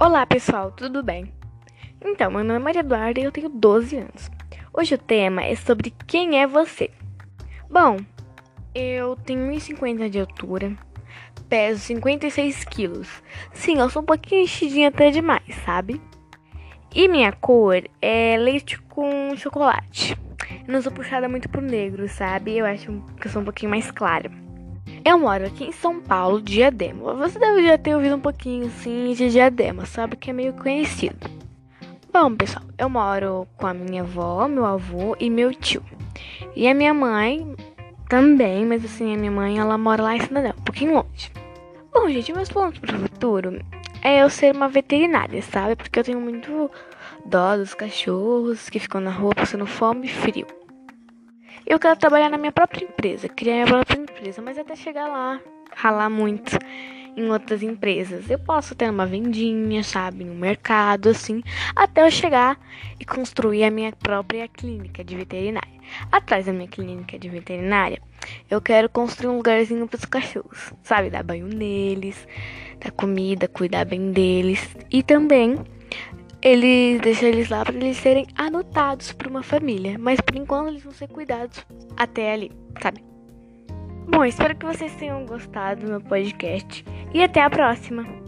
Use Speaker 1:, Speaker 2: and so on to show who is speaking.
Speaker 1: Olá pessoal, tudo bem? Então, meu nome é Maria Eduarda e eu tenho 12 anos. Hoje o tema é sobre quem é você. Bom, eu tenho 1,50 de altura, peso 56 quilos. Sim, eu sou um pouquinho enchidinha até demais, sabe? E minha cor é leite com chocolate. Eu não sou puxada muito pro negro, sabe? Eu acho que eu sou um pouquinho mais clara. Eu moro aqui em São Paulo, Diadema. Você deve já ter ouvido um pouquinho assim de Diadema, sabe que é meio conhecido. Bom, pessoal, eu moro com a minha avó, meu avô e meu tio. E a minha mãe também, mas assim, a minha mãe ela mora lá em Cidadão, um pouquinho longe. Bom, gente, meus planos pro futuro é eu ser uma veterinária, sabe? Porque eu tenho muito dó dos cachorros que ficam na rua passando fome e frio. Eu quero trabalhar na minha própria empresa, criar minha própria empresa, mas até chegar lá, ralar muito em outras empresas. Eu posso ter uma vendinha, sabe, no mercado, assim, até eu chegar e construir a minha própria clínica de veterinária. Atrás da minha clínica de veterinária, eu quero construir um lugarzinho para os cachorros, sabe, dar banho neles, dar comida, cuidar bem deles e também eles deixam eles lá para eles serem adotados por uma família, mas por enquanto eles vão ser cuidados até ali, sabe? Bom, espero que vocês tenham gostado do meu podcast e até a próxima.